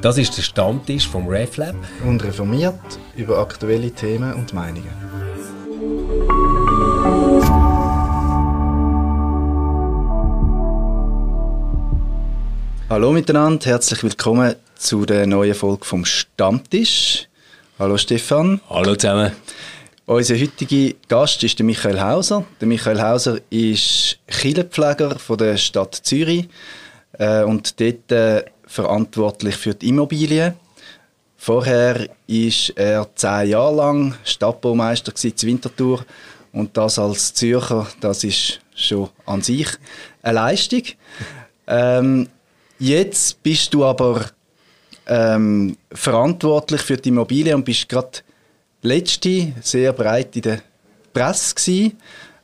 Das ist der Stammtisch vom RefLab. Und reformiert über aktuelle Themen und Meinungen. Hallo miteinander, herzlich willkommen zu der neuen Folge vom Stammtisch. Hallo Stefan. Hallo zusammen. Unser heutiger Gast ist der Michael Hauser. Der Michael Hauser ist Killenpfleger von der Stadt Zürich äh, und dort äh, verantwortlich für die Immobilien. Vorher ist er zehn Jahre lang Stadtbaumeister in Winterthur und das als Zürcher, das ist schon an sich eine Leistung. Ähm, jetzt bist du aber ähm, verantwortlich für die Immobilien und bist gerade letzte sehr breit in der Presse gewesen.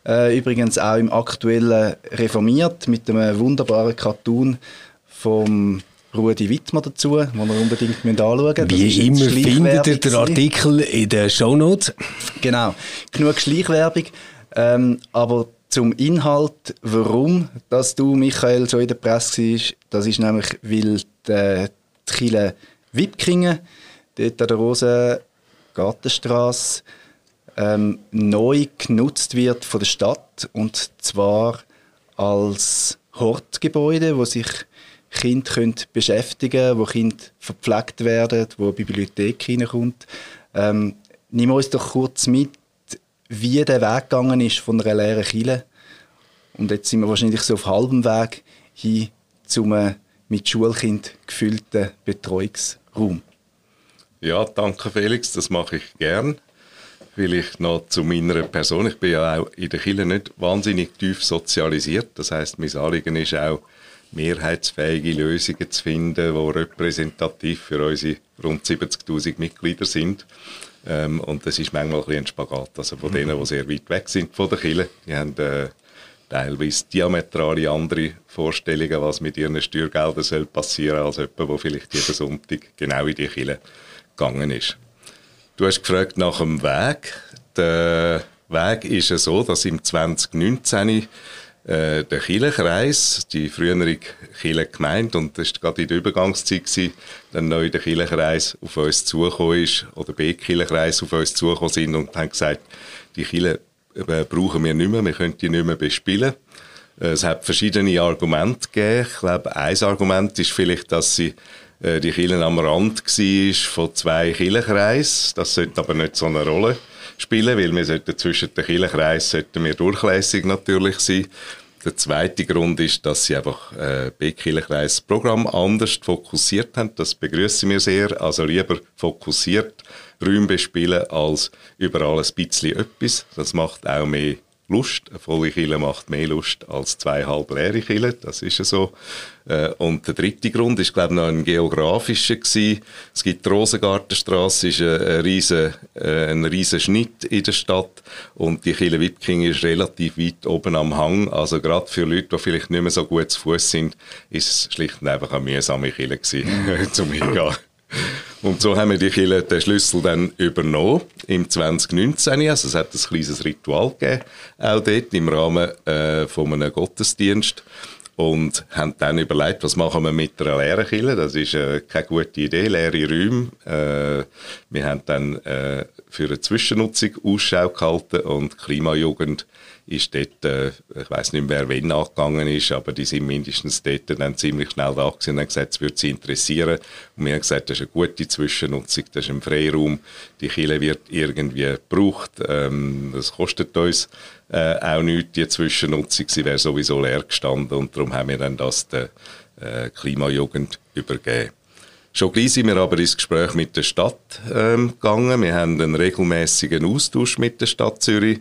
Äh, übrigens auch im aktuellen Reformiert mit einem wunderbaren Cartoon vom Rudi Wittmer dazu, den wir unbedingt anschauen müssen. Wie immer findet ihr den Artikel in den Shownotes. Genau, genug Schleichwerbung. Ähm, aber zum Inhalt, warum dass du, Michael, so in der Presse warst, das ist nämlich, weil die, die Kille Wipkingen, dort an der Rosengartenstrasse, ähm, neu genutzt wird von der Stadt und zwar als Hortgebäude, wo sich Kinder können beschäftigen wo Kinder verpflegt werden, wo eine Bibliothek hineinkommt. Ähm, nimm uns doch kurz mit, wie der Weg gegangen ist von einer leeren Kille. Und jetzt sind wir wahrscheinlich so auf halbem Weg hin zum mit Schulkind gefüllten Betreuungsraum. Ja, danke Felix, das mache ich gern. Vielleicht noch zu meiner Person. Ich bin ja auch in der Kirche nicht wahnsinnig tief sozialisiert. Das heißt, mein Anliegen ist auch, mehrheitsfähige Lösungen zu finden, die repräsentativ für unsere rund 70.000 Mitglieder sind. Ähm, und das ist manchmal ein, ein Spagat. Also von mhm. denen, die sehr weit weg sind von der Kirche, die haben äh, teilweise diametrale andere Vorstellungen, was mit ihren Steuergeldern soll passieren als jemand, der vielleicht jeden Sonntag genau in die Kirche gegangen ist. Du hast gefragt nach dem Weg. Der Weg ist ja so, dass im 2019 äh, der Kirchenkreis, die frühere Kirchengemeinde, und das war gerade in der Übergangszeit, gewesen, dann neu der Kirchenkreis auf uns zugekommen ist, oder B-Kirchenkreis auf uns zugekommen sind und haben gesagt, die Kirche äh, brauchen wir nicht mehr, wir können die nicht mehr bespielen. Äh, es hat verschiedene Argumente gegeben. Ich glaube, ein Argument ist vielleicht, dass sie äh, die Kirche am Rand war von zwei Kirchenkreisen. Das sollte aber nicht so eine Rolle spielen, weil wir sollten zwischen den Kirchenkreisen sollten wir durchlässig natürlich sein. Der zweite Grund ist, dass sie einfach äh, B-Kirchenkreis Programm anders fokussiert haben. Das begrüßen wir sehr. Also lieber fokussiert Räume bespielen als überall ein bisschen etwas. Das macht auch mehr Lust. Eine volle Kille macht mehr Lust als zwei halb leere Kille. Das ist ja so. Äh, und der dritte Grund ist, glaube ich, noch ein geografischer gewesen. Es gibt die Rosengartenstrasse, ist ein, riesen, äh, ein riesen Schnitt in der Stadt. Und die Kille Wipking ist relativ weit oben am Hang. Also gerade für Leute, die vielleicht nicht mehr so gut zu Fuß sind, ist es schlicht und einfach eine mühsame Kille gewesen, zum Hingehen. Und so haben wir die Kirche den Schlüssel dann übernommen im 2019. Also es hat ein kleines Ritual gegeben, auch dort im Rahmen äh, von einem Gottesdienst und haben dann überlegt, was machen wir mit einer leeren Kirche. Das ist äh, keine gute Idee, leere Räume. Äh, wir haben dann äh, für eine Zwischennutzung Ausschau gehalten und Klimajugend ist dort, äh, ich weiß nicht mehr, wer wenn angegangen ist, aber die sind mindestens dort dann ziemlich schnell da gewesen und haben gesagt, es würde sie interessieren. Und wir haben gesagt, das ist eine gute Zwischennutzung, das ist ein Freiraum, die Kille wird irgendwie gebraucht, ähm, das kostet uns äh, auch nichts, die Zwischennutzung, sie wäre sowieso leer gestanden und darum haben wir dann das der äh, Klimajugend übergeben. Schon gleich sind wir aber ins Gespräch mit der Stadt ähm, gegangen. Wir haben einen regelmäßigen Austausch mit der Stadt Zürich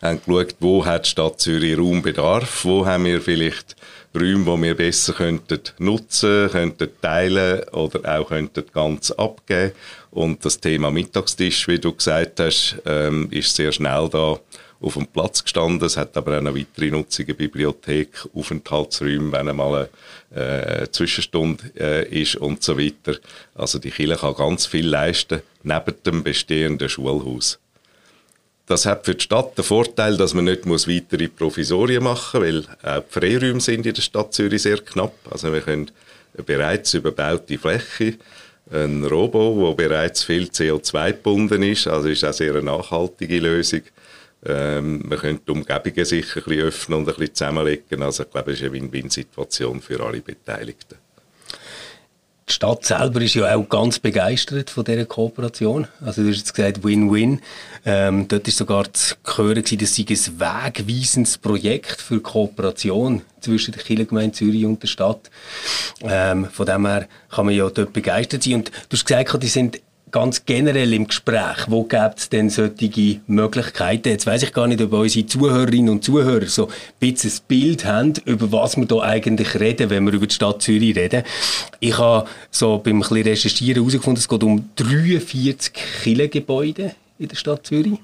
haben geschaut, wo hat die Stadt Zürich Raumbedarf, wo haben wir vielleicht Räume, die wir besser könnten nutzen, könnten teilen oder auch könnten ganz abgeben. Und das Thema Mittagstisch, wie du gesagt hast, ähm, ist sehr schnell da auf dem Platz gestanden. Es hat aber auch eine weitere Nutzung, eine Bibliothek, Aufenthaltsräume, wenn einmal eine äh, Zwischenstunde äh, ist und so weiter. Also die Kirche kann ganz viel leisten, neben dem bestehenden Schulhaus. Das hat für die Stadt den Vorteil, dass man nicht muss weitere Provisorien machen muss, weil auch die Freiräume sind in der Stadt Zürich sehr knapp. Also wir können eine bereits überbaute Fläche ein Robo, der bereits viel CO2 gebunden ist, also ist auch sehr eine nachhaltige Lösung. Ähm, man könnte die Umgebungen sicher ein bisschen öffnen und ein bisschen zusammenlegen. Also ich glaube, es ist eine Win-Win-Situation für alle Beteiligten. Die Stadt selber ist ja auch ganz begeistert von dieser Kooperation. Also du hast jetzt gesagt Win-Win. Ähm, dort ist sogar zu hören, dass sie ein wegweisendes Projekt für Kooperation zwischen der Kirchengemeinde Zürich und der Stadt. Ähm, von dem her kann man ja dort begeistert sein. Und du hast gesagt, die sind ganz generell im Gespräch, wo gibt es denn solche Möglichkeiten? Jetzt weiß ich gar nicht, ob unsere Zuhörerinnen und Zuhörer so ein bisschen ein Bild haben, über was wir da eigentlich reden, wenn wir über die Stadt Zürich reden. Ich habe so beim ein bisschen Recherchieren herausgefunden, es geht um 43 Kirchengebäude in der Stadt Zürich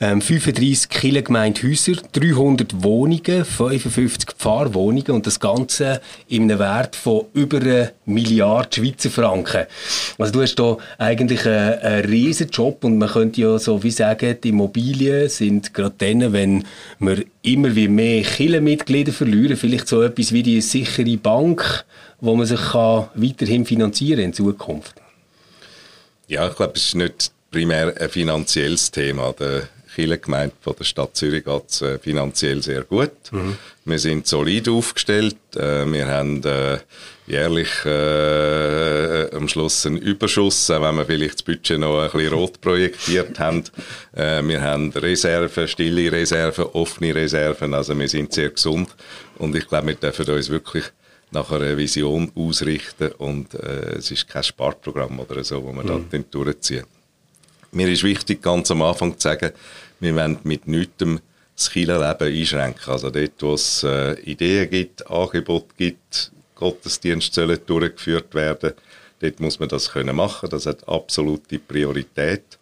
ähm, 35 Kirchengemeindehäuser, 300 Wohnungen, 55 Pfarrwohnungen und das Ganze in einem Wert von über einer Milliarde Schweizer Franken. Also du hast hier eigentlich einen, einen riesen Job und man könnte ja so wie sagen, die Immobilien sind gerade dann, wenn wir immer wie mehr Kirchenmitglieder verlieren, vielleicht so etwas wie die sichere Bank, wo man sich kann weiterhin finanzieren in Zukunft. Ja, ich glaube, es ist nicht primär ein finanzielles Thema. Der Kirchengemeinde von der Stadt Zürich geht es äh, finanziell sehr gut. Mhm. Wir sind solid aufgestellt. Äh, wir haben äh, jährlich äh, am Schluss einen Überschuss, auch wenn wir vielleicht das Budget noch ein bisschen rot projektiert haben. Äh, wir haben Reserven, stille Reserven, offene Reserven. Also wir sind sehr gesund. Und ich glaube, wir dürfen uns wirklich nach einer Vision ausrichten und äh, es ist kein Sparprogramm oder so, wo wir mhm. da durchziehen. Mir ist wichtig, ganz am Anfang zu sagen, wir wollen mit nichts das Kirchenleben einschränken. Also dort, wo es äh, Ideen gibt, Angebote gibt, Gottesdienste sollen durchgeführt werden, dort muss man das können machen. Das hat absolute Priorität.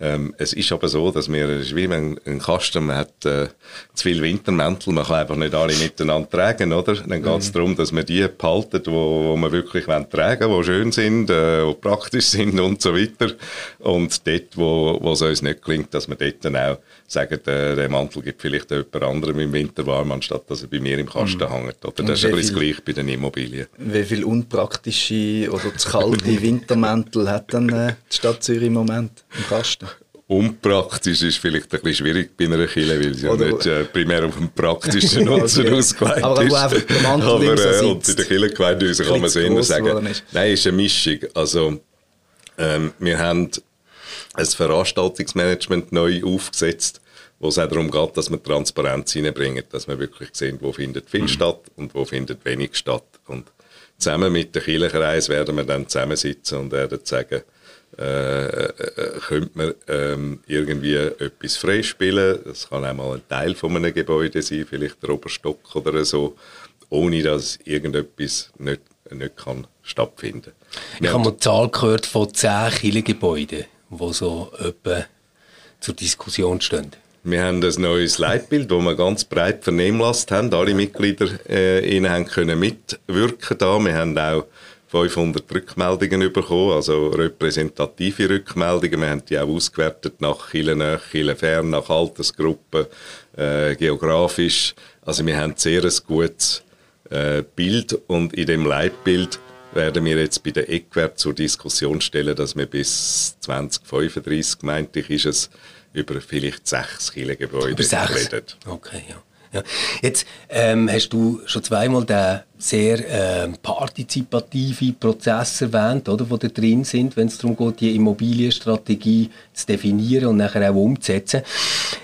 Ähm, es ist aber so, dass wir, es ist wie wenn ein Kasten man hat äh, zu viel Wintermäntel, man kann einfach nicht alle miteinander tragen, oder? Dann geht es mhm. darum, dass man die behalten, wo, wo man wirklich tragen wollen, die schön sind, äh, die praktisch sind und so weiter. Und dort, wo, wo es uns nicht gelingt, dass man dort dann auch sagen, der, der Mantel gibt vielleicht jemand anderem im Winter warm, anstatt dass er bei mir im Kasten mhm. hängt. Oder? Das ist ein bisschen gleich bei den Immobilien. Wie viele unpraktische oder zu kalte Wintermäntel hat dann äh, die Stadt Zürich im Moment im Kasten? Unpraktisch ist vielleicht ein bisschen schwierig bei einer Kille, weil sie ja nicht äh, primär auf den praktischen Nutzen okay. ausgelegt aber ist. Aber der Mantel aber, äh, und in den Kirchengemeindehäusern kann man es immer sagen. Nein, es ist eine Mischung. Also, ähm, wir haben ein Veranstaltungsmanagement neu aufgesetzt, wo es auch darum geht, dass wir Transparenz reinbringen, dass wir wirklich sehen, wo findet viel mhm. statt und wo findet wenig statt. Und zusammen mit dem Kirchenkreis werden wir dann zusammensitzen und werden sagen, äh, äh, könnte man ähm, irgendwie etwas freispielen. Das kann auch mal ein Teil von einem Gebäude sein, vielleicht der Oberstock oder so, ohne dass irgendetwas nicht, nicht kann stattfinden kann. Ich habe mal die Zahl gehört von 10 Kirchengebäuden die so etwa zur Diskussion stehen? Wir haben ein neues Leitbild, das wir ganz breit vernehmlasst haben. Alle Mitglieder äh, haben können mitwirken da. Wir haben auch 500 Rückmeldungen bekommen, also repräsentative Rückmeldungen. Wir haben die auch ausgewertet nach Kirchennähe, Kirchenfern, nach Altersgruppen, äh, geografisch. Also wir haben sehr ein gutes äh, Bild und in dem Leitbild werden wir jetzt bei der Eckwert zur Diskussion stellen, dass wir bis 2035, meinte ich, ist es über vielleicht sechs Kirchengebäude reden. Okay, ja. ja. Jetzt ähm, hast du schon zweimal den sehr äh, partizipative Prozess erwähnt, oder, die da drin sind, wenn es darum geht, die Immobilienstrategie zu definieren und nachher auch umzusetzen.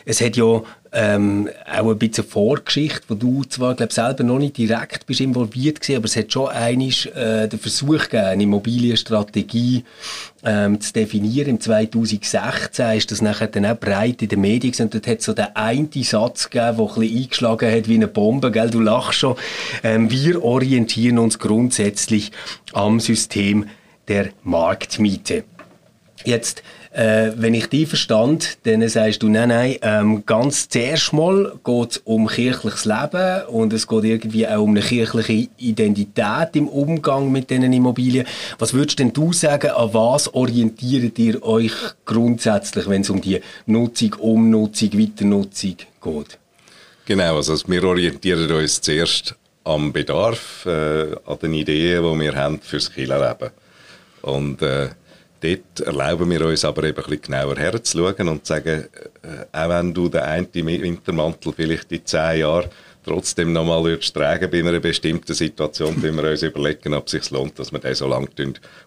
Es hat ja ähm, auch ein bisschen Vorgeschichte, wo du zwar glaub, selber noch nicht direkt bist involviert gewesen, aber es hat schon einiges äh, den Versuch gegeben, eine Immobilienstrategie ähm, zu definieren. Im 2016 ist das nachher dann auch breit in den Medien und dort hat so den einen Satz gegeben, der ein bisschen eingeschlagen hat wie eine Bombe, gell? du lachst schon. Ähm, wir orientieren uns grundsätzlich am System der Marktmiete. Jetzt äh, wenn ich die verstand, dann sagst du, nein, nein, ähm, ganz zuerst mal geht es um kirchliches Leben und es geht irgendwie auch um eine kirchliche Identität im Umgang mit diesen Immobilien. Was würdest denn du sagen, an was orientiert ihr euch grundsätzlich, wenn es um die Nutzung, Umnutzung, Weiternutzung geht? Genau, also wir orientieren uns zuerst am Bedarf, äh, an den Ideen, die wir haben fürs Kirchenleben. Und äh, dort erlauben wir uns aber eben ein bisschen genauer herzuschauen und zu sagen, äh, auch wenn du den einen Wintermantel vielleicht in zehn Jahren trotzdem nochmal würdest tragen bei einer bestimmten Situation, wenn wir uns überlegen, ob es sich lohnt, dass wir den so lange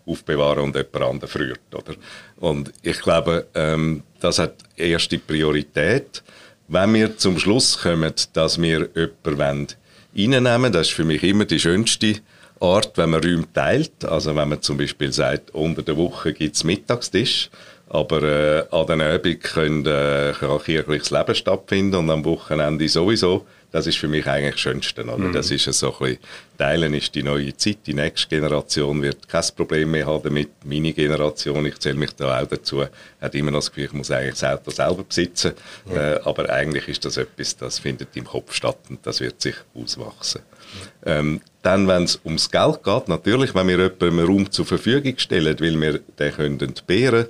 aufbewahren und jemand anderen friert. Oder? Und ich glaube, ähm, das hat erste Priorität. Wenn wir zum Schluss kommen, dass wir jemanden reinnehmen das ist für mich immer die schönste Art, wenn man Räume teilt. Also wenn man zum Beispiel sagt, unter der Woche gibt es Mittagstisch, aber äh, an den Abend können, äh, kann kirchliches Leben stattfinden und am Wochenende sowieso. Das ist für mich eigentlich das Schönste. Oder? Mhm. Das ist so ein bisschen, Teilen ist die neue Zeit. Die nächste Generation wird kein Problem mehr haben damit. Meine Generation, ich zähle mich da auch dazu, hat immer noch das Gefühl, ich muss eigentlich das Auto selber besitzen. Mhm. Äh, aber eigentlich ist das etwas, das findet im Kopf statt und das wird sich auswachsen. Mhm. Ähm, dann, wenn es ums Geld geht, natürlich, wenn wir jemandem einen Raum zur Verfügung stellen, weil wir den können entbehren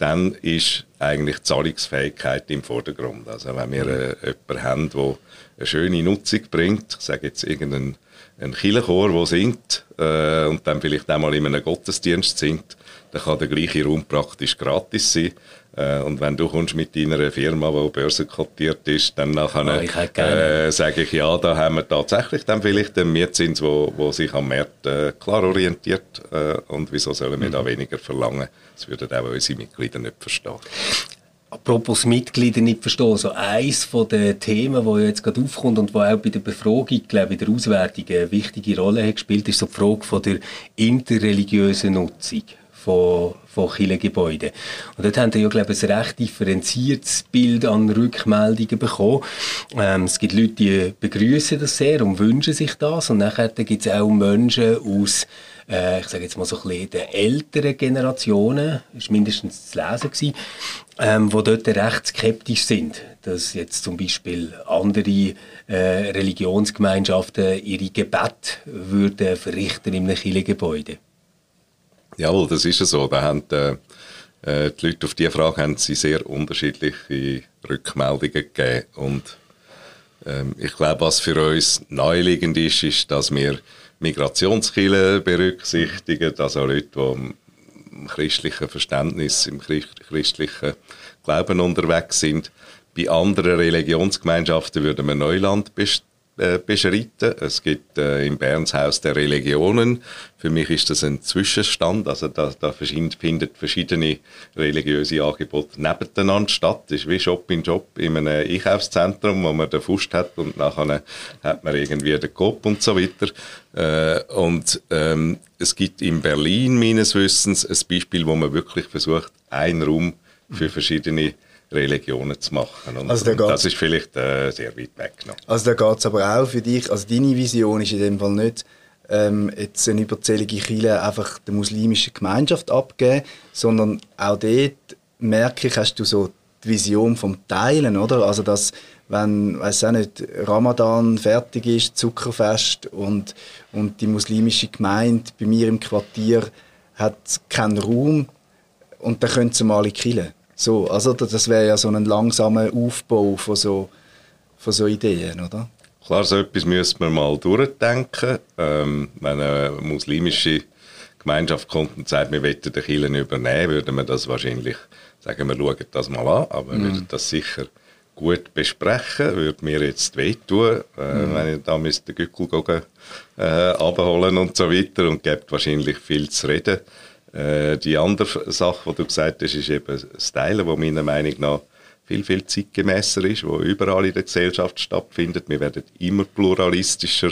dann ist eigentlich Zahlungsfähigkeit im Vordergrund. Also wenn wir äh, jemanden haben, der eine schöne Nutzung bringt, ich sage jetzt irgendeinen ein Kirchenchor, der singt äh, und dann vielleicht einmal in einem Gottesdienst singt, dann kann der gleiche Raum praktisch gratis sein. Äh, und wenn du kommst mit deiner Firma, die börsenkotiert ist, dann nachher, oh, äh, sage ich, ja, da haben wir tatsächlich dann vielleicht einen Mietzins, wo, wo sich am Markt äh, klar orientiert. Äh, und wieso sollen wir mhm. da weniger verlangen? Das würden auch unsere Mitglieder nicht verstehen. Apropos Mitglieder nicht verstehen, so eins von den Themen, wo jetzt gerade aufkommt und wo auch bei der Befragung, glaube ich, in der Auswertung eine wichtige Rolle hat gespielt, ist so die Frage von der interreligiösen Nutzung von, von Kirchengebäuden. Und dort haben wir ja, glaube ich, ein recht differenziertes Bild an Rückmeldungen bekommen. Ähm, es gibt Leute, die begrüßen das sehr und wünschen sich das. Und nachher gibt es auch Menschen aus äh, ich sage jetzt mal so ein bisschen der älteren Generationen, ist mindestens zu lesen gewesen, ähm, die dort recht skeptisch sind, dass jetzt zum Beispiel andere äh, Religionsgemeinschaften ihre Gebet würden verrichten in einem Kirchengebäude. Jawohl, das ist so. Da haben äh, äh, die Leute auf diese Frage haben sie sehr unterschiedliche Rückmeldungen gegeben. Und ähm, ich glaube, was für uns naheliegend ist, ist, dass wir Migrationskiller berücksichtigen, also Leute, die im christlichen Verständnis, im christlichen Glauben unterwegs sind. Bei anderen Religionsgemeinschaften würden wir Neuland äh, beschreiten. Es gibt äh, im Berns Haus der Religionen. Für mich ist das ein Zwischenstand. Also da, da findet verschiedene religiöse Angebote nebeneinander statt. Das ist wie Shop in Job in einem Einkaufszentrum, wo man den Fust hat und nachher hat man irgendwie den Kopf und so weiter. Äh, und ähm, es gibt in Berlin meines Wissens ein Beispiel, wo man wirklich versucht, einen Raum für verschiedene Religionen zu machen. Und, also da das ist vielleicht äh, sehr weit weg noch. Also da geht es aber auch für dich, also deine Vision ist in dem Fall nicht, ähm, jetzt eine überzählige Kirche einfach der muslimischen Gemeinschaft abgeben, sondern auch dort merke ich, hast du so die Vision vom Teilen, oder? Also dass wenn, weiß auch nicht, Ramadan fertig ist, Zuckerfest und, und die muslimische Gemeinde bei mir im Quartier hat keinen Raum und dann können sie mal in die so, also das wäre ja so ein langsamer Aufbau von so, von so Ideen, oder? Klar, so etwas müsste man mal durchdenken. Ähm, wenn eine muslimische Gemeinschaft kommt und sagt, wir wollen den Kirchen übernehmen, würden wir das wahrscheinlich sagen, wir schauen das mal an, aber wir mhm. würden das sicher gut besprechen, würde mir jetzt wehtun, äh, mhm. wenn ich da den Gückel äh, abholen und so weiter und gibt wahrscheinlich viel zu reden. Äh, die andere Sache, die du gesagt hast, ist eben das Teilen, das meiner Meinung nach viel, viel zeitgemäßer ist, wo überall in der Gesellschaft stattfindet. Wir werden immer pluralistischer.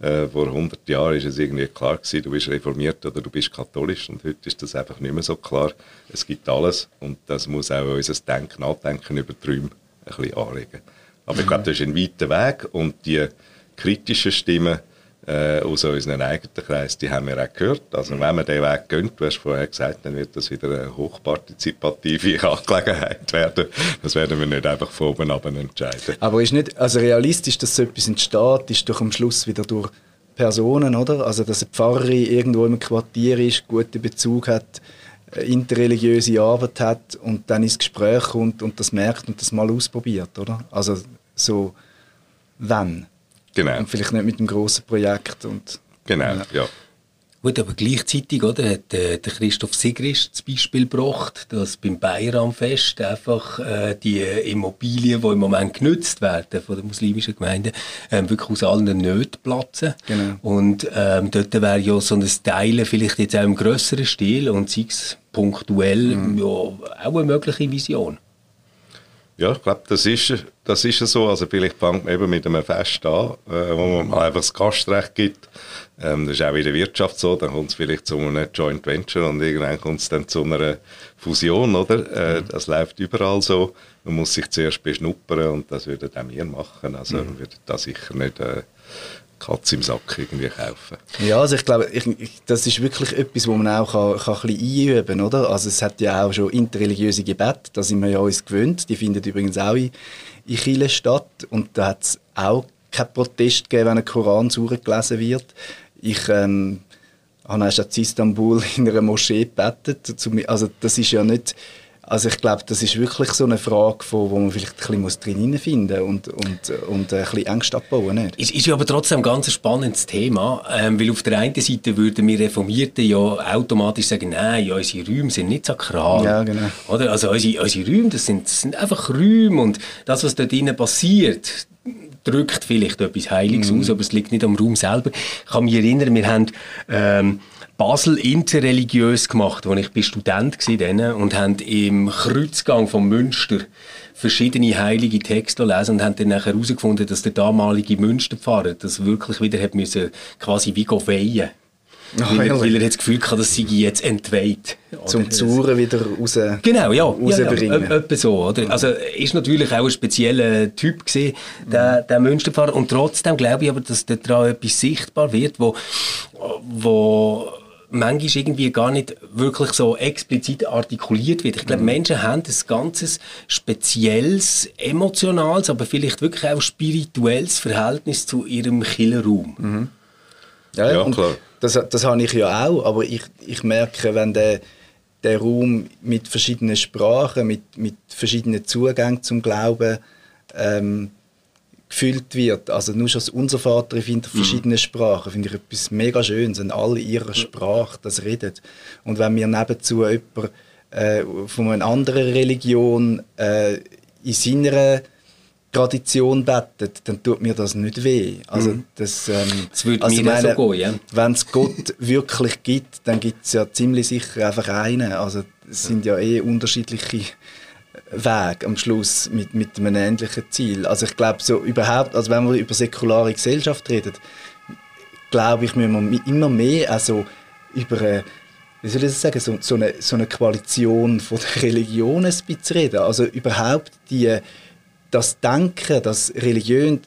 Äh, vor 100 Jahren ist es irgendwie klar gewesen, du bist reformiert oder du bist katholisch und heute ist das einfach nicht mehr so klar. Es gibt alles und das muss auch unser Denken, Nachdenken über Träume ein bisschen anregen. Aber ich glaube, das ist ein weiter Weg und die kritischen Stimmen, äh, aus unserem eigenen Kreis, die haben wir auch gehört. Also wenn man den Weg geht, du hast vorher gesagt, dann wird das wieder eine hochpartizipative Angelegenheit werden. Das werden wir nicht einfach von oben ab entscheiden. Aber ist nicht, also realistisch, dass so etwas entsteht, ist doch am Schluss wieder durch Personen, oder? Also dass eine Pfarrerin irgendwo im Quartier ist, guten Bezug hat, interreligiöse Arbeit hat und dann ins Gespräch kommt und das merkt und das mal ausprobiert, oder? Also so, wenn? Genau. Und vielleicht nicht mit einem grossen Projekt. Und, genau, ja. ja. Gut, aber gleichzeitig oder, hat äh, der Christoph Sigrist das Beispiel gebracht, dass beim Bayramfest einfach äh, die Immobilien, die im Moment genutzt werden von der muslimischen Gemeinde, ähm, wirklich aus allen Nöten platzen. Genau. Und ähm, dort wäre ja so ein Teilen vielleicht jetzt auch im grösseren Stil und sei es punktuell mhm. ja, auch eine mögliche Vision. Ja, ich glaube, das ist, das ist so. Also vielleicht fängt man eben mit einem Fest an, äh, wo man einfach das Gastrecht gibt. Ähm, das ist auch in der Wirtschaft so. Dann kommt es vielleicht zu einem Joint Venture und irgendwann kommt es dann zu einer Fusion, oder? Äh, mhm. Das läuft überall so. Man muss sich zuerst beschnuppern und das würden auch wir machen. Also mhm. würden da sicher nicht äh, Katze im Sack irgendwie kaufen. Ja, also ich glaube, ich, ich, das ist wirklich etwas, wo man auch kann, kann ein bisschen einüben kann. Also es hat ja auch schon interreligiöse Gebete, da sind wir ja uns gewöhnt. Die finden übrigens auch in, in Chile statt. Und da hat es auch keinen Protest gegeben, wenn ein Koran gelesen wird. Ich ähm, habe erst in Istanbul in einer Moschee gebetet. Also das ist ja nicht also ich glaube, das ist wirklich so eine Frage, von, wo man vielleicht ein bisschen drin finden und, und, und ein bisschen Angst abbauen muss. Es ist ja aber trotzdem ein ganz spannendes Thema, ähm, weil auf der einen Seite würden wir Reformierten ja automatisch sagen, nein, ja, unsere Räume sind nicht sakral. Ja, genau. Oder? Also unsere, unsere Räume, das sind, das sind einfach Räume und das, was dort drinnen passiert, drückt vielleicht etwas Heiliges mhm. aus, aber es liegt nicht am Raum selber. Ich kann mich erinnern, wir haben... Ähm, Basel interreligiös gemacht, als ich bin Student war und haben im Kreuzgang von Münster verschiedene heilige Texte lesen und haben dann nachher herausgefunden, dass der damalige Münsterpfarrer das wirklich wieder hat müssen, quasi wie weihen Oh, weil, er, weil, er, das Gefühl hatte, dass sie jetzt entweiht. Zum Zuren wieder raus Genau, ja. Rausbringen. Ja, ja, so, oder? Also, ist natürlich auch ein spezieller Typ gewesen, der, der Münsterpfarrer. Und trotzdem glaube ich aber, dass daran etwas sichtbar wird, wo, wo manchmal irgendwie gar nicht wirklich so explizit artikuliert wird. Ich glaube, mhm. Menschen haben ein ganzes spezielles, emotionales, aber vielleicht wirklich auch spirituelles Verhältnis zu ihrem Killerraum. Mhm. Ja, ja klar. Das, das habe ich ja auch, aber ich, ich merke, wenn der, der Raum mit verschiedenen Sprachen, mit, mit verschiedenen Zugängen zum Glauben ähm, gefüllt wird. Also nur schon unser Vater findet mhm. verschiedene Sprachen, finde ich etwas mega Schönes, wenn alle ihrer Sprache das reden. Und wenn mir nebenzu jemand äh, von einer anderen Religion äh, in seiner Tradition betet, dann tut mir das nicht weh. Also mhm. das, ähm, das würde also mir meine, so gehen, ja. Wenn es Gott wirklich gibt, dann gibt es ja ziemlich sicher einfach einen. Also es sind ja eh unterschiedliche Weg am Schluss mit, mit einem ähnlichen Ziel. Also ich glaube so überhaupt, also wenn wir über säkulare Gesellschaft reden, glaube ich, müssen wir immer mehr also über eine, wie soll ich das sagen, so, so, eine, so eine Koalition von Religionen reden. Also überhaupt die, das Denken, das Religion,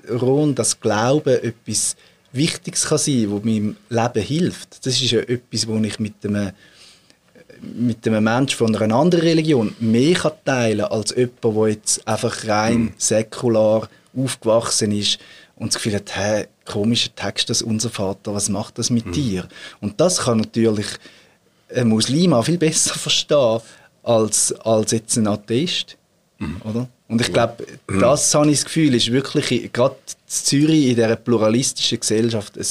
das Glauben etwas Wichtiges kann sein, was meinem Leben hilft. Das ist ja etwas, wo ich mit einem mit einem Menschen von einer anderen Religion mehr kann teilen kann, als jemand, der jetzt einfach rein mhm. säkular aufgewachsen ist und das Gefühl hat, hey, komischer Text, das unser Vater, was macht das mit mhm. dir? Und das kann natürlich ein Muslim auch viel besser verstehen als, als jetzt ein Atheist. Mhm. Oder? Und ich glaube, mhm. das habe ich das Gefühl, ist wirklich gerade Zürich in dieser pluralistischen Gesellschaft ein,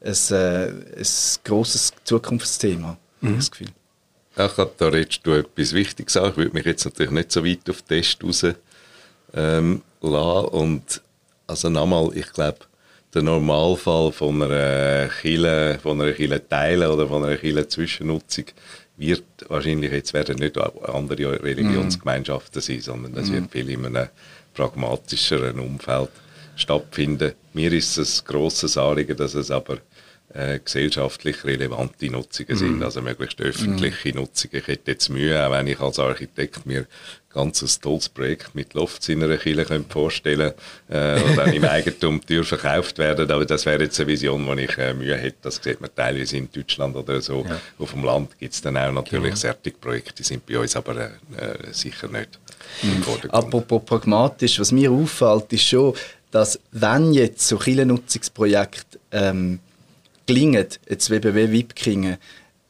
ein, ein, äh, ein grosses Zukunftsthema. Mhm. Das Gefühl. Ach, da redest du etwas Wichtiges an. Ich würde mich jetzt natürlich nicht so weit auf den Test raus ähm, lassen. Und also nochmal, ich glaube, der Normalfall von einer Kille, von einer Kille teilen oder von einer Kille Zwischennutzung wird wahrscheinlich jetzt werden nicht andere Religionsgemeinschaften sein, sondern das wird mm. viel in einem pragmatischeren Umfeld stattfinden. Mir ist es ein grosses Anliegen, dass es aber äh, gesellschaftlich relevante Nutzungen sind, mm. also möglichst öffentliche mm. Nutzungen. Ich hätte jetzt Mühe, auch wenn ich als Architekt mir ganz ein tolles Projekt mit Lofts in einer Kirche könnte vorstellen äh, und dann im Eigentum Tür verkauft werden, aber das wäre jetzt eine Vision, wo ich äh, Mühe hätte. Das sieht man teilweise in Deutschland oder so. Ja. Auf dem Land gibt es dann auch natürlich genau. Projekte, die sind bei uns aber äh, äh sicher nicht mhm. Apropos pragmatisch, was mir auffällt, ist schon, dass wenn jetzt so Kirchennutzungsprojekte ähm, gelingen, jetzt WBW Wipkingen,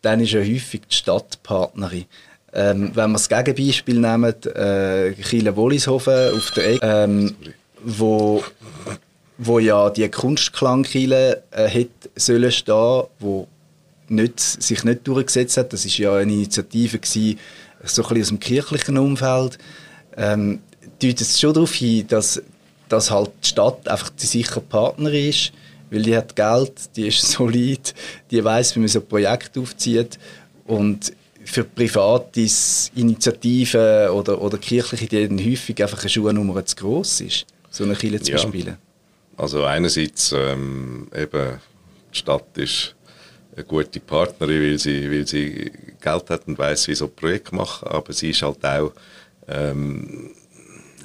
dann ist ja häufig die Stadtpartnerin. Ähm, wenn wir das Gegenbeispiel nehmen, äh, Kiel-Wollishofen auf der Ecke, ähm, wo, wo ja die Kunstklangkille äh, hätte sollen stehen, wo nicht, sich nicht durchgesetzt hat. Das ist ja eine Initiative gewesen, so ein aus dem kirchlichen Umfeld. Ähm, deutet es schon darauf hin, dass, dass halt die Stadt einfach die sichere Partnerin ist, weil die hat Geld, die ist solid, die weiß, wie man so ein Projekt aufzieht und für private Initiativen oder, oder kirchliche Ideen häufig einfach eine Schuhnummer zu gross ist, so eine Kille zu ja. spielen. Also einerseits ähm, eben, die Stadt ist eine gute Partnerin, weil sie, weil sie Geld hat und weiß, wie so ein Projekt machen, aber sie ist halt auch, ähm,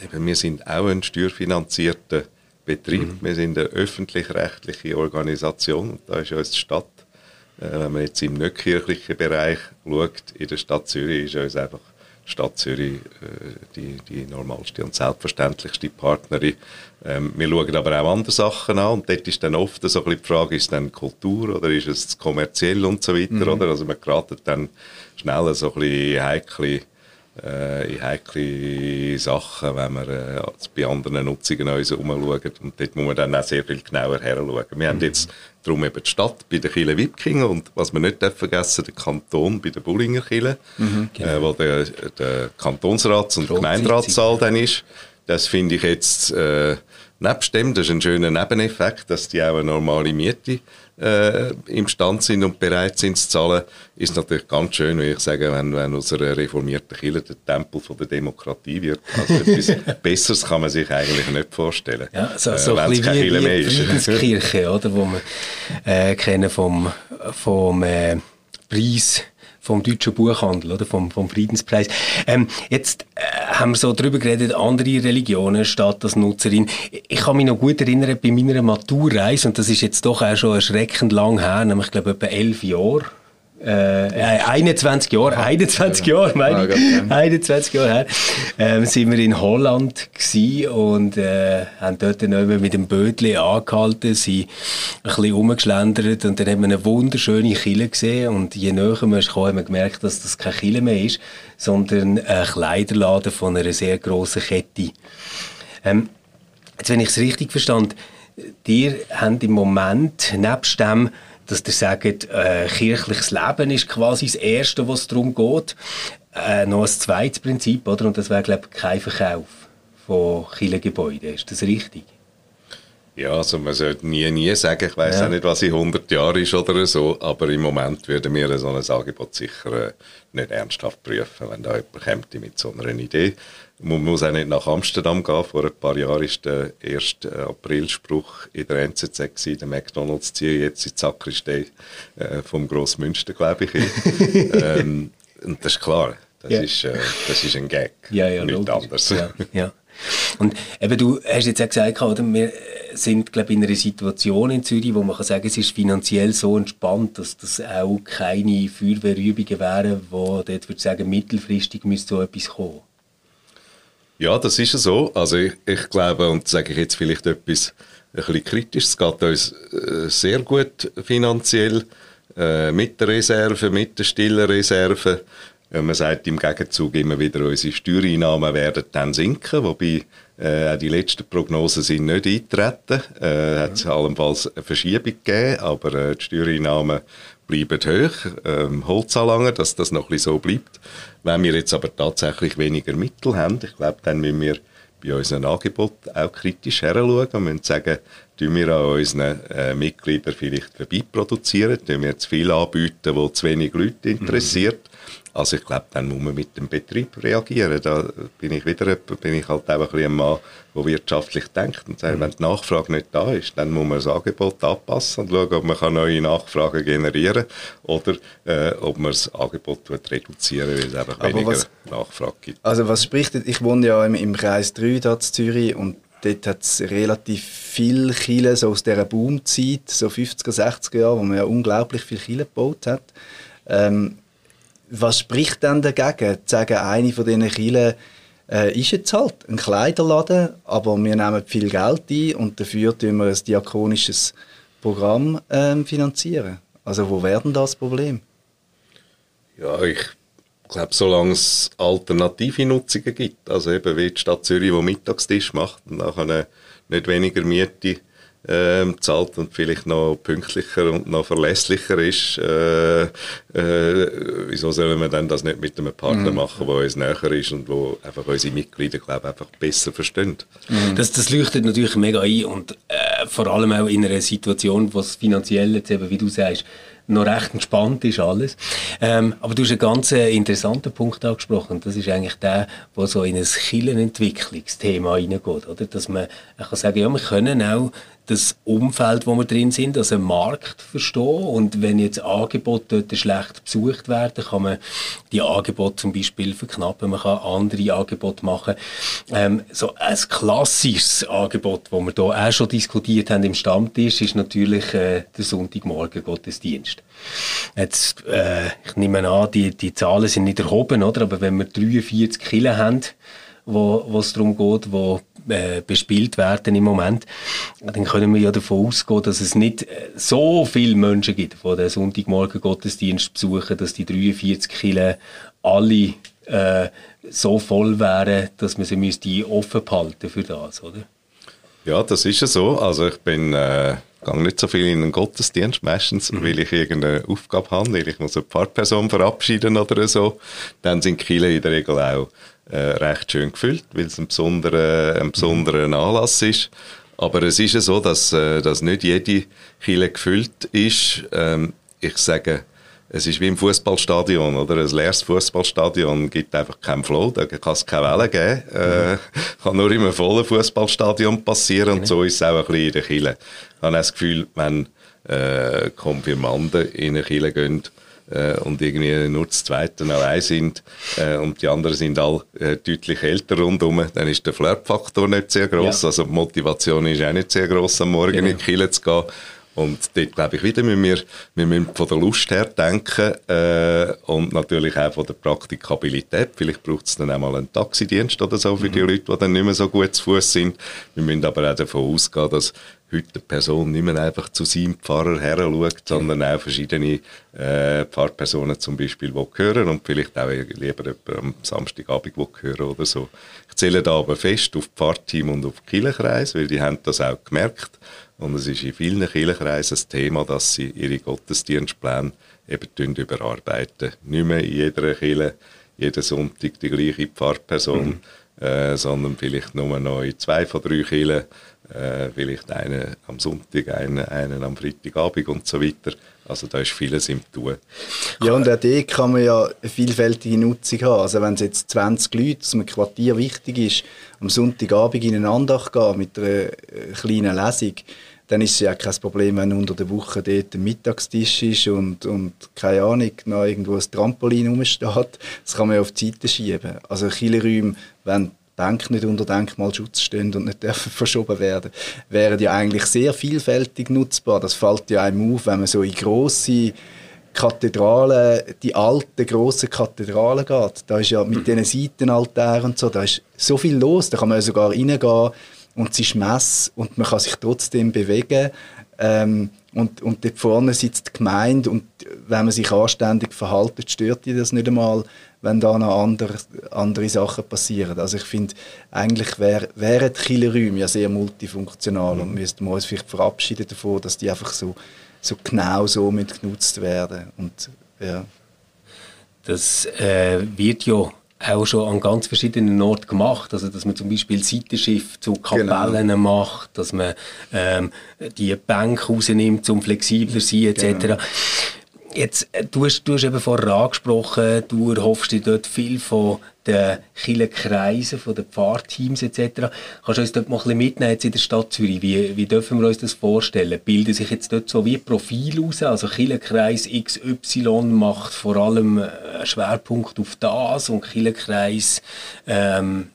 eben, wir sind auch ein steuerfinanzierter Betrieb, mhm. wir sind eine öffentlich-rechtliche Organisation und da ist uns die Stadt äh, wenn man jetzt im nicht kirchlichen Bereich schaut, in der Stadt Zürich ist uns einfach die Stadt Zürich äh, die, die normalste und selbstverständlichste Partnerin. Ähm, wir schauen aber auch andere Sachen an und dort ist dann oft so ein bisschen die Frage, ist es dann Kultur oder ist es kommerziell und so weiter, mhm. oder? Also man geratet dann schnell so ein bisschen heikle äh, in heikle Sachen, wenn wir äh, bei anderen Nutzungen uns umschauen. Und dort muss man dann auch sehr viel genauer herschauen. Wir mhm. haben jetzt darum eben die Stadt bei den Kirchen Wipkingen und was wir nicht vergessen, den Kanton bei den Bullinger Kirchen, mhm, genau. äh, wo der, der Kantonsrats- und Gemeinderatssaal dann ist. Das finde ich jetzt, äh, nebst dem, das ist ein schöner Nebeneffekt, dass die auch eine normale Miete äh, imstand sind und bereit sind zu zahlen, ist natürlich ganz schön, wie ich sage, wenn, wenn einer reformierten Kirche der Tempel von der Demokratie wird. Also etwas Besseres kann man sich eigentlich nicht vorstellen. Ja, so, so äh, ein bisschen wie, wie die Friedenskirche, oder, wo wir äh, kennen vom, vom äh, Preis vom deutschen Buchhandel oder vom, vom Friedenspreis. Ähm, jetzt äh, haben wir so darüber geredet, andere Religionen statt als Nutzerin. Ich kann mich noch gut erinnern, bei meiner Maturreise, und das ist jetzt doch auch schon erschreckend lang her, nämlich, ich glaube, etwa elf Jahre, äh, 21 äh, Jahre, 21 Jahre, meine ich, 21 Jahre her, ähm, sind wir in Holland und äh, haben dort dann mit dem Bötli angehalten, sind ein bisschen rumgeschlendert und dann haben wir eine wunderschöne Kille gesehen und je näher wir kamen, haben wir gemerkt, dass das keine Kille mehr ist, sondern ein Kleiderladen von einer sehr grossen Kette. Ähm, jetzt, wenn ich es richtig verstand, ihr habt im Moment nebst dem dass ihr sagt, äh, kirchliches Leben ist quasi das Erste, was darum geht. Äh, noch ein zweites Prinzip, oder? Und das wäre, glaube ich, kein Verkauf von Kirchengebäuden. Ist das richtig? Ja, also man sollte nie, nie sagen, ich weiß ja. auch nicht, was in 100 Jahren ist oder so, aber im Moment würden wir so ein Angebot sicher äh, nicht ernsthaft prüfen, wenn da jemand kommt mit so einer Idee. Man muss auch nicht nach Amsterdam gehen. Vor ein paar Jahren war der erste Aprilspruch in der NZZ, gewesen, der McDonalds ziehe jetzt in die Sakristei äh, vom Grossmünster, glaube ich. ähm, und das ist klar, das, yeah. ist, äh, das ist ein Gag, ja, ja, nicht logisch. anders. Ja, ja. Und eben, du hast jetzt auch gesagt, oder, wir sind glaube in einer Situation in Zürich, wo man kann sagen, es ist finanziell so entspannt, dass das auch keine Feuerwehrübungen wären, wo dort würde ich sagen, mittelfristig müsste so etwas kommen. Ja, das ist so. Also ich, ich glaube, und sage ich jetzt vielleicht etwas ein bisschen kritisch, es geht uns äh, sehr gut finanziell äh, mit der Reserve, mit der stillen Reserve. Man sagt im Gegenzug immer wieder, unsere Steuereinnahmen werden dann sinken, wobei äh, auch die letzten Prognosen sind nicht eingetreten. Äh, hat es allenfalls eine Verschiebung gegeben, aber äh, die Steuereinnahmen bleiben hoch. Ähm, Holzanlagen, dass das noch ein bisschen so bleibt. Wenn wir jetzt aber tatsächlich weniger Mittel haben, ich glaube, dann müssen wir bei unseren Angeboten auch kritisch heranschauen und müssen sagen, tun wir an unseren äh, Mitgliedern vielleicht vorbei produzieren, tun wir zu viel anbieten, wo zu wenig Leute interessiert. Mhm. Also ich glaube, dann muss man mit dem Betrieb reagieren. Da bin ich wieder bin ich halt auch ein, Mann, der wirtschaftlich denkt und sagt, mhm. wenn die Nachfrage nicht da ist, dann muss man das Angebot anpassen und schauen, ob man neue Nachfragen generieren kann oder äh, ob man das Angebot reduzieren weil es einfach weniger was, Nachfrage gibt. Also was spricht, ich wohne ja im, im Kreis 3 da in Zürich und dort hat es relativ viel Chile so aus dieser Boomzeit, so 50er, 60er Jahre, wo man ja unglaublich viel Chile gebaut hat. Ähm, was spricht denn dagegen, zu sagen, eine von diesen Kielen äh, ist jetzt halt ein Kleiderladen, aber wir nehmen viel Geld ein und dafür tun wir ein diakonisches Programm äh, finanzieren. Also wo werden das Problem? Ja, ich glaube, solange es alternative Nutzungen gibt, also eben wie die Stadt Zürich, die Mittagstisch macht und nachher nicht weniger Miete ähm, zahlt und vielleicht noch pünktlicher und noch verlässlicher ist, äh, äh, wieso sollen wir dann das nicht mit einem Partner mhm. machen, der uns näher ist und wo einfach unsere Mitglieder, glaube einfach besser verstehen? Mhm. Das, das leuchtet natürlich mega ein und äh, vor allem auch in einer Situation, wo es finanziell jetzt eben, wie du sagst, noch recht entspannt ist alles. Ähm, aber du hast einen ganz äh, interessanten Punkt angesprochen. Das ist eigentlich der, wo so in ein Killenentwicklungsthema reingeht, oder? Dass man, ich kann sagen, ja, wir können auch das Umfeld, wo wir drin sind, also Markt verstehen. Und wenn jetzt Angebote dort schlecht besucht werden, kann man die Angebote zum Beispiel verknappen, man kann andere Angebote machen. Ähm, so ein klassisches Angebot, das wir hier auch schon diskutiert haben im Stammtisch, ist natürlich äh, der Sonntagmorgen Gottesdienst. Jetzt, äh, ich nehme an, die, die Zahlen sind nicht erhoben, oder? aber wenn wir 43 Kilo haben, wo es darum geht, wo äh, bespielt werden im Moment, dann können wir ja davon ausgehen, dass es nicht äh, so viele Menschen gibt, die den Sonntagmorgen Gottesdienst besuchen, dass die 43 Kilo alle äh, so voll wären, dass man sie müsste offen behalten für das, oder? Ja, das ist ja so. Also ich bin äh, gehe nicht so viel in den Gottesdienst, meistens, mhm. weil ich irgendeine Aufgabe habe, weil ich muss eine Pfarrperson verabschieden oder so. Dann sind die Kirchen in der Regel auch äh, recht schön gefüllt, weil es ein besonderer, ein besonderer Anlass ist. Aber es ist ja so, dass, äh, dass nicht jede Kille gefüllt ist. Ähm, ich sage, es ist wie im Fußballstadion, oder? Ein leeres Fußballstadion gibt einfach keinen Flow, da kann es keine Wellen geben. Äh, kann nur einem vollen Fußballstadion passieren und so ist es auch ein bisschen in der Kille. Ich habe das Gefühl, wenn äh, Konfirmanden in eine Kille gehen, äh, und irgendwie nur das Zweite allein sind äh, und die anderen sind all äh, deutlich älter rundherum, dann ist der Flirt-Faktor nicht sehr groß. Ja. Also die Motivation ist auch nicht sehr groß, am Morgen genau. in die Kirche zu gehen. Und dort glaube ich wieder, müssen wir, wir müssen von der Lust her denken äh, und natürlich auch von der Praktikabilität. Vielleicht braucht es dann auch mal einen Taxidienst oder so für mhm. die Leute, die dann nicht mehr so gut zu Fuß sind. Wir müssen aber auch davon ausgehen, dass heute die Person nicht mehr einfach zu seinem Pfarrer her schaut, sondern auch verschiedene äh, Pfarrpersonen zum Beispiel, hören und vielleicht auch lieber am Samstagabend hören oder so. Ich zähle da aber fest auf Pfarrteam und auf Kirchenkreis, weil die haben das auch gemerkt. Und es ist in vielen Kirchenkreisen das Thema, dass sie ihre Gottesdienstpläne eben überarbeiten. Nicht mehr in jeder Kirche, jeden Sonntag die gleiche Pfarrperson, mhm. äh, sondern vielleicht nur noch in zwei von drei Kirchen äh, vielleicht einen am Sonntag, einen, einen am Freitagabend und so weiter. Also da ist vieles im Tun. Ja, und auch dort kann man ja eine vielfältige Nutzung haben. Also wenn es jetzt 20 Leute aus einem Quartier wichtig ist, am Sonntagabend in eine Andacht gehen mit einer äh, kleinen Lesung, dann ist es ja kein Problem, wenn unter der Woche dort ein Mittagstisch ist und, und keine Ahnung, noch irgendwo ein Trampolin rumsteht. Das kann man ja auf die Seite schieben. Also Killerräume, wenn Bänke nicht unter Denkmalschutz stehen und nicht dürfen verschoben werden, wären ja eigentlich sehr vielfältig nutzbar. Das fällt ja einem auf, wenn man so in grosse Kathedralen, die alten grossen Kathedralen geht. Da ist ja mit diesen Seitenaltären und so, da ist so viel los, da kann man ja sogar reingehen und es ist Mess und man kann sich trotzdem bewegen. Ähm, und, und dort vorne sitzt die Gemeinde und wenn man sich anständig verhält, stört die das nicht einmal, wenn da noch andere, andere Sachen passieren. Also ich finde, eigentlich wär, wären die Killerräume ja sehr multifunktional mhm. und müssten wir uns vielleicht verabschieden davon, dass die einfach so, so genau so mit genutzt werden. Und, ja. Das äh, wird ja auch schon an ganz verschiedenen Orten gemacht. Also, dass man zum Beispiel Seitenschiff zu Kapellen genau. macht, dass man ähm, die Bänke rausnimmt, um flexibler zu sein, etc. Genau. Jetzt, äh, du hast, du hast eben vorher angesprochen, du erhoffst dir dort viel von den Kirchenkreisen, von den Pfarrteams etc. Kannst du uns dort mal ein bisschen mitnehmen jetzt in der Stadt Zürich? Wie, wie dürfen wir uns das vorstellen? Bilden sich jetzt dort so wie Profil aus? Also Kirchenkreis XY macht vor allem einen Schwerpunkt auf das und Kirchenkreis ähm,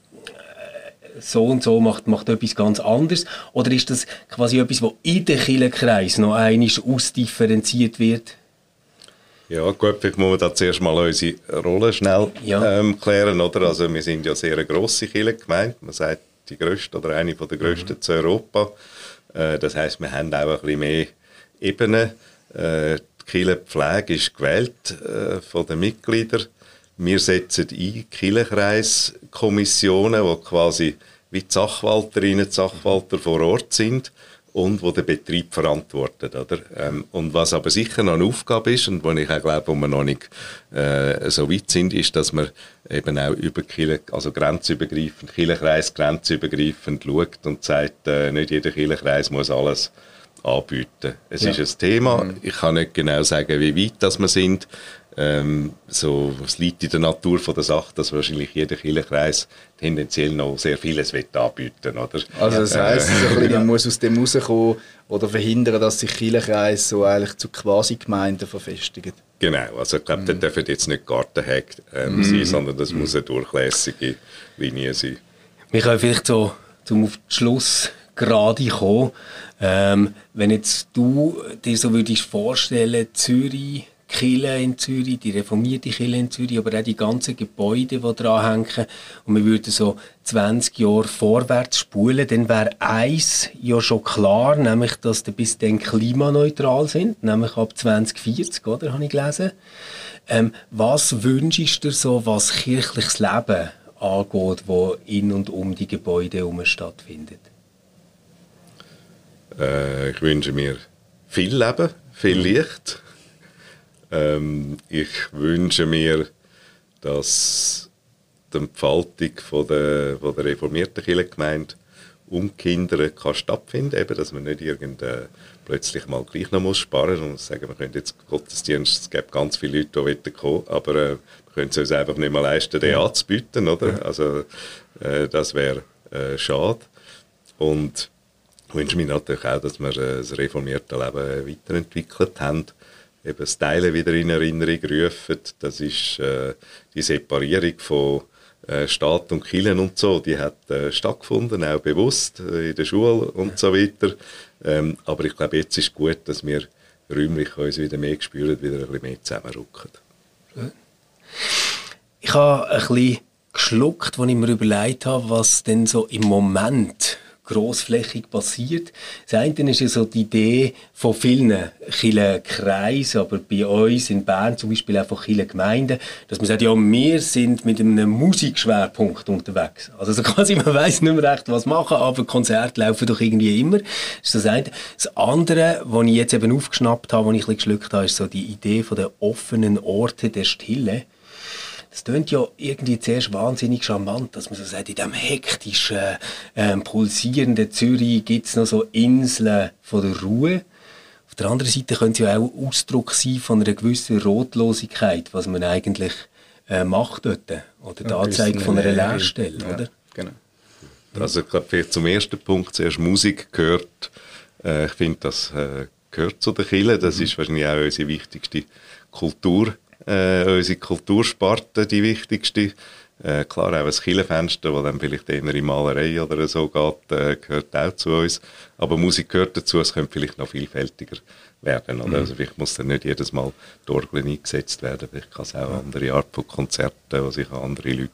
so und so macht, macht etwas ganz anderes? Oder ist das quasi etwas, was in den Kirchenkreis noch einmal ausdifferenziert wird? Ja, gut, vielleicht muss man da zuerst mal unsere Rolle schnell ja. ähm, klären, oder? Also wir sind ja sehr eine grosse Kirchengemeinde. Man sagt, die grösste oder eine von der grössten mhm. zu Europa. Äh, das heißt, wir haben auch ein bisschen mehr Ebenen. Äh, die Kirchenpflege ist gewählt äh, von den Mitgliedern. Wir setzen ein Kirchenkreiskommissionen, die quasi wie die Sachwalterinnen und Sachwalter vor Ort sind und wo der Betrieb verantwortet. Oder? Ähm, und was aber sicher noch eine Aufgabe ist und wo ich auch glaube, wo wir noch nicht äh, so weit sind, ist, dass man eben auch über Kirche, also grenzübergreifend, Kirchenkreis grenzübergreifend schaut und sagt, äh, nicht jeder Kirchenkreis muss alles anbieten. Es ja. ist ein Thema. Mhm. Ich kann nicht genau sagen, wie weit das wir sind. Ähm, so, es liegt in der Natur von der Sache, dass wahrscheinlich jeder Kirchenkreis tendenziell noch sehr vieles will anbieten oder? Also das heisst, äh, man muss aus dem rauskommen oder verhindern, dass sich Kirchenkreise so eigentlich zu Quasi-Gemeinden verfestigen. Genau, also ich glaube, mhm. da dürfen jetzt nicht Gartenhack ähm, mhm. sein, sondern das mhm. muss eine durchlässige Linie sein. Wir können vielleicht so zum auf den Schluss gerade kommen. Ähm, wenn jetzt du dir so würdest vorstellen, Zürich Kille in Zürich, die reformierte Kille in Zürich, aber auch die ganzen Gebäude, die dran hängen. Und wir würden so 20 Jahre vorwärts spulen, dann wäre eins ja schon klar, nämlich, dass die bis dann klimaneutral sind, nämlich ab 2040, oder, habe ich gelesen. Ähm, was wünschst du dir so, was kirchliches Leben angeht, wo in und um die Gebäude herum stattfindet? Äh, ich wünsche mir viel Leben, viel Licht ähm, ich wünsche mir, dass die Entfaltung von der, von der reformierten Kirchengemeinde um Kinder kann stattfinden eben, dass man nicht irgendein plötzlich mal gleich noch muss sparen und sagen, wir können jetzt Gottesdienst, es gibt ganz viele Leute, die kommen aber äh, wir können es uns einfach nicht mehr leisten, den ja. anzubieten, oder? Ja. Also äh, das wäre äh, schade. Und ich wünsche mir natürlich auch, dass wir äh, das reformierte Leben weiterentwickelt haben eben das Teilen wieder in Erinnerung rufen. Das ist äh, die Separierung von äh, Staat und Kirchen und so, die hat äh, stattgefunden, auch bewusst äh, in der Schule und so weiter. Ähm, aber ich glaube, jetzt ist gut, dass wir räumlich uns wieder mehr spüren, wieder ein bisschen mehr zusammenrücken. Ich habe ein bisschen geschluckt, als ich mir überlegt habe, was denn so im Moment grossflächig passiert. Das eine ist ja so die Idee von vielen Kreisen, aber bei uns in Bern zum Beispiel auch von vielen Gemeinden, dass man sagt, ja, wir sind mit einem Musikschwerpunkt unterwegs. Also so quasi, man weiß nicht mehr recht, was machen, aber Konzerte laufen doch irgendwie immer. Das ist das eine. Das andere, was ich jetzt eben aufgeschnappt habe, was ich ein geschluckt habe, ist so die Idee von den offenen Orten der Stille. Das klingt ja irgendwie zuerst wahnsinnig charmant, dass man so sagt, in diesem hektischen, äh, pulsierenden Zürich gibt es noch so Inseln von der Ruhe. Auf der anderen Seite können sie ja auch Ausdruck sein von einer gewissen Rotlosigkeit, was man eigentlich äh, macht dort. Oder die Anzeige von einer Leerstelle, ja, oder? Genau. Also ich glaube, zum ersten Punkt zuerst Musik gehört. Äh, ich finde, das äh, gehört zu der Kille. Das mhm. ist wahrscheinlich auch unsere wichtigste Kultur äh, unsere Kultursparte die wichtigste. Äh, klar, auch ein Killenfenster, das dann vielleicht eher in Malerei oder so geht, äh, gehört auch zu uns. Aber Musik gehört dazu, es könnte vielleicht noch vielfältiger werden. Oder? Mhm. Also vielleicht muss dann nicht jedes Mal die Orgel eingesetzt werden. Vielleicht kann es auch andere Art von Konzerten, die sich an andere Leute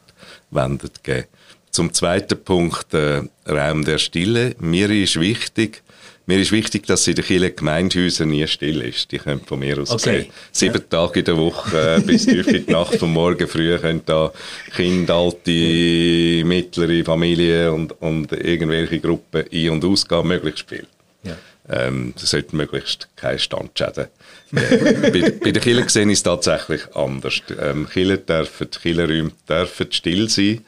wenden, geben. Zum zweiten Punkt, äh, Raum der Stille. Mir ist wichtig, mir ist wichtig, dass in den Kirchen Gemeindehäusern nie still ist. Die können von mir aus okay. Sieben ja. Tage in der Woche äh, bis tief in die Nacht von morgen früh können da Kinder, alte, mittlere Familien und, und irgendwelche Gruppen ein- und ausgehen, möglichst viel. Ja. Ähm, das sollte möglichst keine Standschäden. Äh, bei, bei den Kirchen gesehen ist es tatsächlich anders. Ähm, Kirchen dürfen, Kirchenräume dürfen still sein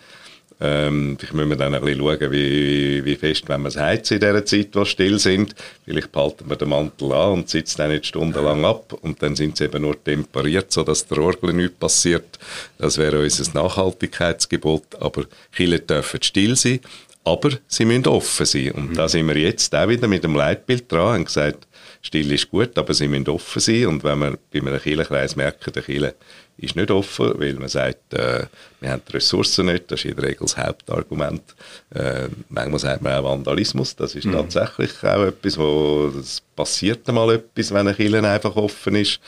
ähm, vielleicht müssen wir dann ein bisschen schauen, wie, wie fest wenn wir es heizen in dieser Zeit, wo still sind. Vielleicht behalten wir den Mantel an und sitzen dann nicht stundenlang ab und dann sind sie eben nur temperiert, sodass der Orgel nichts passiert. Das wäre unser Nachhaltigkeitsgebot. Aber Kinder dürfen still sein, aber sie müssen offen sein. Und mhm. da sind wir jetzt auch wieder mit dem Leitbild dran und gesagt, still ist gut, aber sie müssen offen sein. Und wenn wir bei einem Kirchenkreis merken, der Kirche ist nicht offen, weil man sagt, äh, wir haben die Ressourcen nicht, das ist in der Regel das Hauptargument. Äh, manchmal sagt man auch Vandalismus, das ist mhm. tatsächlich auch etwas, wo es passiert mal etwas, wenn eine Kirche einfach offen ist.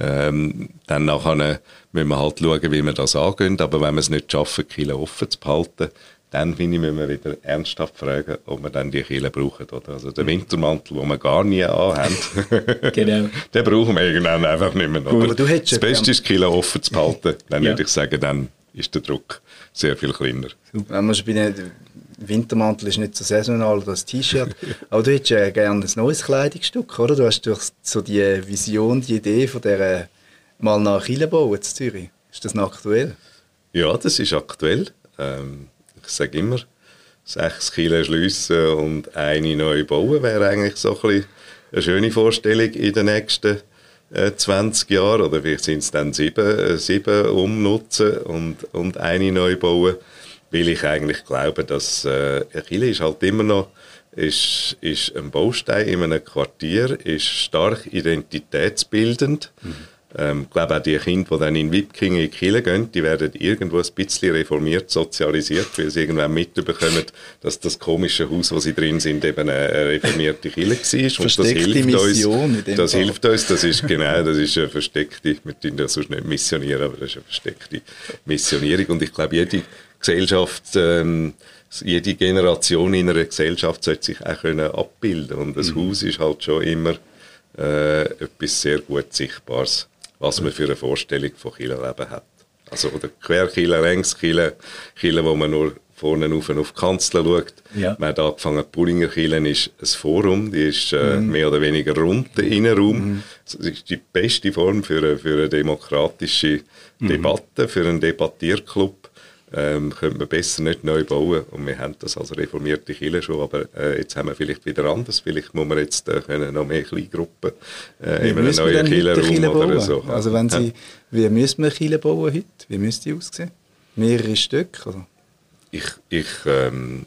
Ähm, dann nachher müssen wir halt schauen, wie wir das angehen, aber wenn wir es nicht schaffen, die Kirche offen zu behalten, dann finde ich, müssen wir wieder ernsthaft fragen, ob wir dann die Kille brauchen. Oder? Also den Wintermantel, den wir gar nie anhaben, genau. den brauchen wir irgendwann einfach nicht mehr. Du das Beste ist, die Kille offen zu behalten. Dann ja. würde ich sagen, dann ist der Druck sehr viel kleiner. Wenn wir schon bei den Wintermantel ist nicht so saisonal oder das T-Shirt, aber du hättest ja gerne ein neues Kleidungsstück, oder? Du hast durch so die Vision, die Idee von der mal nach Chile bauen in Zürich. Ist das noch aktuell? Ja, das ist aktuell. Ähm, sage immer, sechs Kilo schliessen und eine neu bauen wäre eigentlich so ein eine schöne Vorstellung in den nächsten äh, 20 Jahren. Oder vielleicht sind es dann sieben, äh, sieben umnutzen und, und eine neu bauen. Weil ich eigentlich glaube, dass äh, Chile ist halt immer noch ist, ist ein Baustein in einem Quartier, ist stark identitätsbildend. Mhm ähm, ich glaube auch die Kinder, die dann in Wipking in die Kirche gehen, die werden irgendwo ein bisschen reformiert, sozialisiert, weil sie irgendwann mitbekommen, dass das komische Haus, wo sie drin sind, eben eine reformierte Kirche war. Und das hilft Mission uns. Das Fall. hilft uns. Das ist genau, das ist eine versteckte, wir tun das sonst nicht missionieren, aber das ist eine versteckte Missionierung. Und ich glaube, jede Gesellschaft, ähm, jede Generation in einer Gesellschaft sollte sich auch können abbilden und das mhm. Haus ist halt schon immer äh, etwas sehr gut Sichtbares was man für eine Vorstellung von Kirchenleben hat. Also oder Querkille, Längskille, Kille, wo man nur vorne auf, auf die Kanzel schaut. Ja. Man hat angefangen, die Bullinger Kille ist ein Forum, die ist äh, mhm. mehr oder weniger rund, der Innenraum. Mhm. Das ist die beste Form für eine, für eine demokratische mhm. Debatte, für einen Debattierclub ähm, könnte man besser nicht neu bauen. Und wir haben das als reformierte Kirche schon, aber äh, jetzt haben wir vielleicht wieder anders. Vielleicht muss man jetzt äh, können noch mehr Kleingruppen äh, in einem neuen Kirchenraum oder so. Also wenn Sie, wie müssen wir Kirche bauen heute? Wie müsste die aussehen? Mehrere Stück? Oder? Ich, ich, ähm,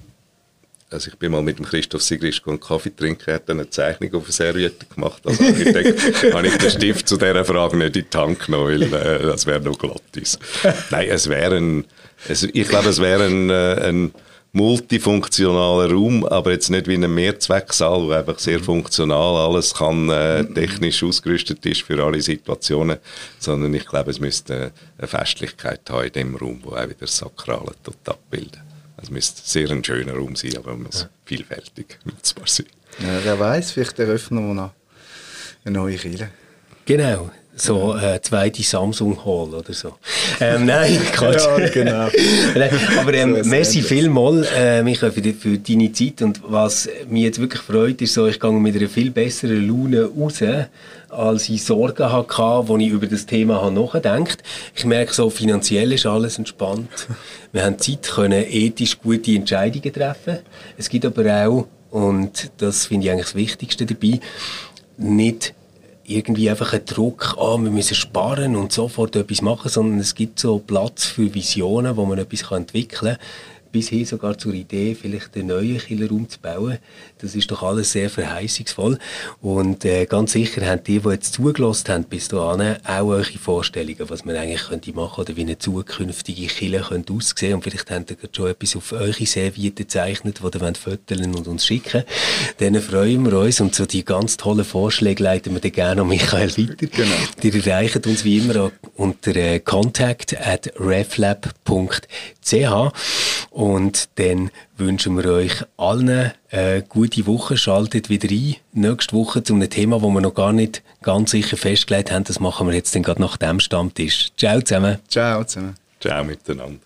also ich bin mal mit dem Christoph Sigrist einen Kaffee trinken, er hat eine Zeichnung auf eine Serviette gemacht. Als Architekt habe ich den Stift zu dieser Frage nicht in die Hand genommen, weil äh, das wäre noch glatt. Nein, es wäre ein also ich glaube, es wäre ein, äh, ein multifunktionaler Raum, aber jetzt nicht wie ein Mehrzwecksaal, wo einfach sehr funktional alles kann, äh, technisch ausgerüstet ist für alle Situationen, sondern ich glaube, es müsste eine Festlichkeit haben in dem Raum, wo auch wieder das Sakrale abbilden. Es müsste sehr ein schöner Raum sein, aber man muss ja. vielfältig nutzbar sein. Ja, wer weiß, vielleicht eröffnen wir noch eine neue Kirche. Genau, so äh, zweite Samsung Hall oder so. Ähm, nein, Quatsch. ja, genau. Aber ähm, so merci vielmals, äh, Michael, für, die, für deine Zeit. Und was mich jetzt wirklich freut, ist so, ich gehe mit einer viel besseren Laune raus, als ich Sorgen hatte, als ich über das Thema habe nachgedacht Ich merke so, finanziell ist alles entspannt. Wir haben Zeit, können ethisch gute Entscheidungen treffen. Es gibt aber auch, und das finde ich eigentlich das Wichtigste dabei, nicht irgendwie einfach ein Druck, ah, wir müssen sparen und sofort etwas machen, sondern es gibt so Platz für Visionen, wo man etwas entwickeln kann bis hin sogar zur Idee, vielleicht einen neuen Killerraum zu bauen. Das ist doch alles sehr verheißungsvoll. Und äh, ganz sicher haben die, die jetzt zugelassen haben bis dahin, auch eure Vorstellungen, was man eigentlich könnte machen oder wie eine zukünftige Kille könnte aussehen. Und vielleicht habt ihr schon etwas auf eure Serviette gezeichnet, die ihr fotografieren und uns schicken. Dann freuen wir uns und so die ganz tollen Vorschläge leiten wir dann gerne an Michael weiter. Genau. Die erreichen uns wie immer unter äh, contact at reflab.ch und dann wünschen wir euch allen eine gute Woche. Schaltet wieder ein. Nächste Woche zu einem Thema, das wir noch gar nicht ganz sicher festgelegt haben. Das machen wir jetzt dann gerade nach dem Stammtisch. Ciao zusammen. Ciao zusammen. Ciao miteinander.